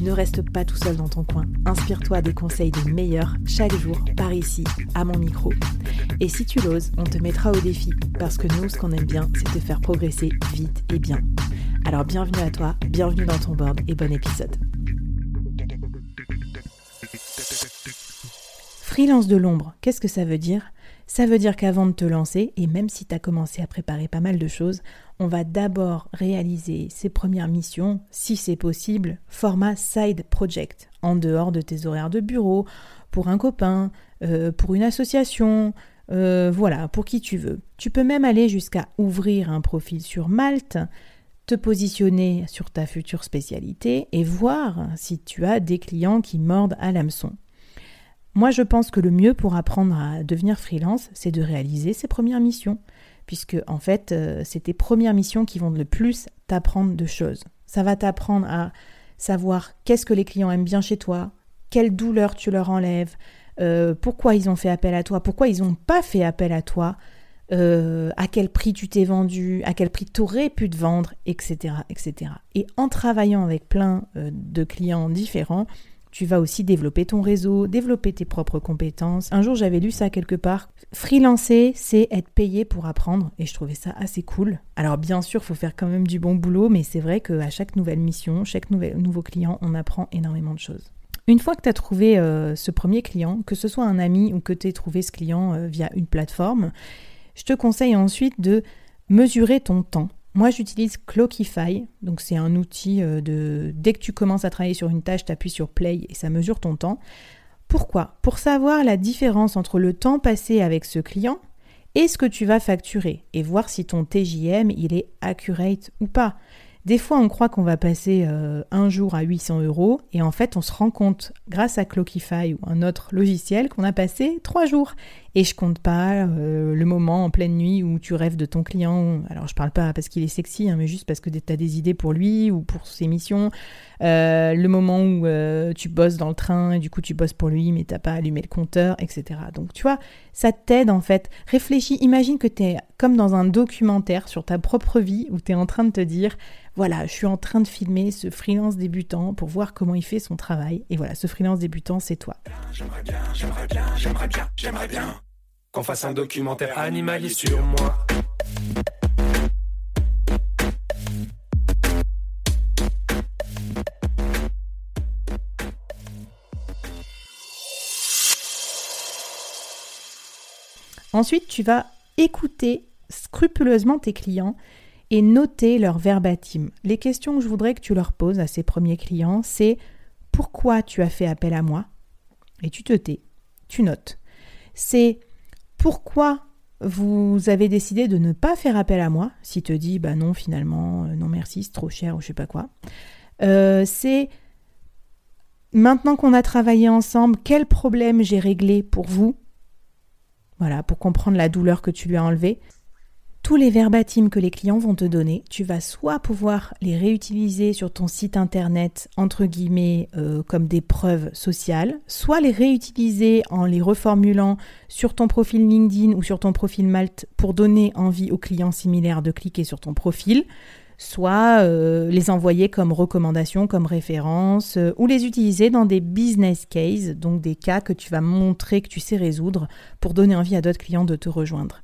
Ne reste pas tout seul dans ton coin. Inspire-toi des conseils des meilleurs chaque jour par ici, à mon micro. Et si tu l'oses, on te mettra au défi parce que nous, ce qu'on aime bien, c'est te faire progresser vite et bien. Alors bienvenue à toi, bienvenue dans ton board et bon épisode. Freelance de l'ombre, qu'est-ce que ça veut dire? Ça veut dire qu'avant de te lancer, et même si tu as commencé à préparer pas mal de choses, on va d'abord réaliser ses premières missions, si c'est possible, format side project, en dehors de tes horaires de bureau, pour un copain, euh, pour une association, euh, voilà, pour qui tu veux. Tu peux même aller jusqu'à ouvrir un profil sur Malte, te positionner sur ta future spécialité et voir si tu as des clients qui mordent à l'hameçon. Moi, je pense que le mieux pour apprendre à devenir freelance, c'est de réaliser ses premières missions puisque en fait, euh, c'est tes premières missions qui vont le plus t'apprendre de choses. Ça va t'apprendre à savoir qu'est-ce que les clients aiment bien chez toi, quelle douleur tu leur enlèves, euh, pourquoi ils ont fait appel à toi, pourquoi ils n'ont pas fait appel à toi, euh, à quel prix tu t'es vendu, à quel prix tu aurais pu te vendre, etc., etc. Et en travaillant avec plein de clients différents, tu vas aussi développer ton réseau, développer tes propres compétences. Un jour, j'avais lu ça quelque part. Freelancer, c'est être payé pour apprendre et je trouvais ça assez cool. Alors bien sûr, il faut faire quand même du bon boulot, mais c'est vrai qu'à chaque nouvelle mission, chaque nouveau client, on apprend énormément de choses. Une fois que tu as trouvé euh, ce premier client, que ce soit un ami ou que tu aies trouvé ce client euh, via une plateforme, je te conseille ensuite de mesurer ton temps. Moi, j'utilise Clockify. Donc, c'est un outil euh, de. Dès que tu commences à travailler sur une tâche, tu appuies sur Play et ça mesure ton temps. Pourquoi? Pour savoir la différence entre le temps passé avec ce client et ce que tu vas facturer et voir si ton TJM il est accurate ou pas. Des fois, on croit qu'on va passer euh, un jour à 800 euros et en fait, on se rend compte, grâce à Clockify ou un autre logiciel, qu'on a passé trois jours. Et je compte pas euh, le moment en pleine nuit où tu rêves de ton client. Alors, je parle pas parce qu'il est sexy, hein, mais juste parce que tu as des idées pour lui ou pour ses missions. Euh, le moment où tu bosses dans le train et du coup, tu bosses pour lui, mais t'as pas allumé le compteur, etc. Donc, tu vois, ça t'aide en fait. Réfléchis, imagine que tu es comme dans un documentaire sur ta propre vie où tu es en train de te dire voilà, je suis en train de filmer ce freelance débutant pour voir comment il fait son travail. Et voilà, ce freelance débutant, c'est toi. J'aimerais bien, j'aimerais bien, j'aimerais bien, j'aimerais bien qu'on fasse un documentaire animalier sur moi. Ensuite, tu vas écouter scrupuleusement tes clients et noter leur verbatim. Les questions que je voudrais que tu leur poses à ces premiers clients, c'est pourquoi tu as fait appel à moi? Et tu te tais, tu notes. C'est pourquoi vous avez décidé de ne pas faire appel à moi, si te dit bah non finalement, euh, non merci, c'est trop cher ou je sais pas quoi. Euh, c'est maintenant qu'on a travaillé ensemble, quel problème j'ai réglé pour vous? Voilà, pour comprendre la douleur que tu lui as enlevée tous les verbatims que les clients vont te donner, tu vas soit pouvoir les réutiliser sur ton site internet, entre guillemets, euh, comme des preuves sociales, soit les réutiliser en les reformulant sur ton profil LinkedIn ou sur ton profil Malte pour donner envie aux clients similaires de cliquer sur ton profil, soit euh, les envoyer comme recommandations, comme référence, euh, ou les utiliser dans des business cases, donc des cas que tu vas montrer que tu sais résoudre pour donner envie à d'autres clients de te rejoindre.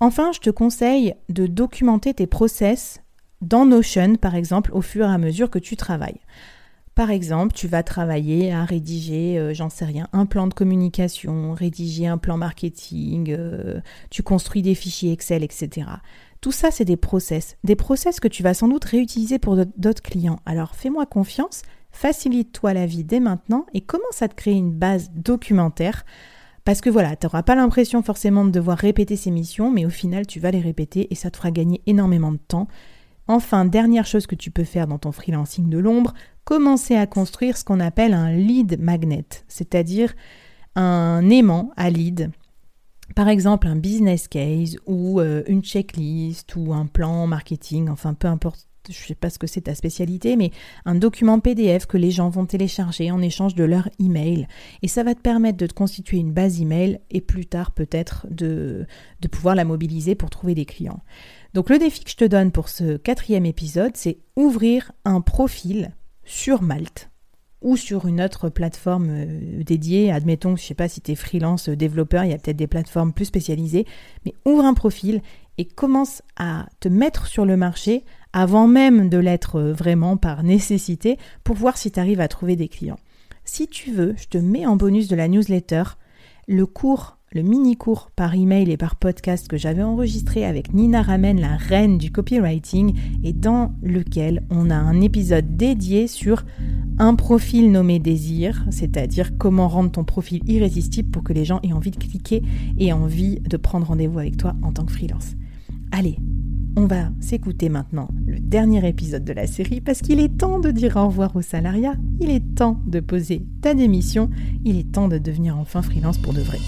Enfin, je te conseille de documenter tes process dans Notion, par exemple, au fur et à mesure que tu travailles. Par exemple, tu vas travailler à rédiger, euh, j'en sais rien, un plan de communication, rédiger un plan marketing, euh, tu construis des fichiers Excel, etc. Tout ça, c'est des process, des process que tu vas sans doute réutiliser pour d'autres clients. Alors fais-moi confiance, facilite-toi la vie dès maintenant et commence à te créer une base documentaire. Parce que voilà, tu n'auras pas l'impression forcément de devoir répéter ces missions, mais au final, tu vas les répéter et ça te fera gagner énormément de temps. Enfin, dernière chose que tu peux faire dans ton freelancing de l'ombre, commencer à construire ce qu'on appelle un lead magnet, c'est-à-dire un aimant à lead. Par exemple, un business case ou euh, une checklist ou un plan marketing, enfin peu importe je ne sais pas ce que c'est ta spécialité, mais un document PDF que les gens vont télécharger en échange de leur email. Et ça va te permettre de te constituer une base email et plus tard peut-être de, de pouvoir la mobiliser pour trouver des clients. Donc le défi que je te donne pour ce quatrième épisode, c'est ouvrir un profil sur Malte ou sur une autre plateforme euh, dédiée. Admettons, je ne sais pas si tu es freelance euh, développeur, il y a peut-être des plateformes plus spécialisées, mais ouvre un profil et commence à te mettre sur le marché avant même de l'être vraiment par nécessité pour voir si tu arrives à trouver des clients. Si tu veux, je te mets en bonus de la newsletter le cours le mini-cours par email et par podcast que j'avais enregistré avec Nina Ramen, la reine du copywriting, et dans lequel on a un épisode dédié sur un profil nommé désir, c'est-à-dire comment rendre ton profil irrésistible pour que les gens aient envie de cliquer et envie de prendre rendez-vous avec toi en tant que freelance. Allez, on va s'écouter maintenant dernier épisode de la série parce qu'il est temps de dire au revoir au salariat, il est temps de poser ta démission, il est temps de devenir enfin freelance pour de vrai.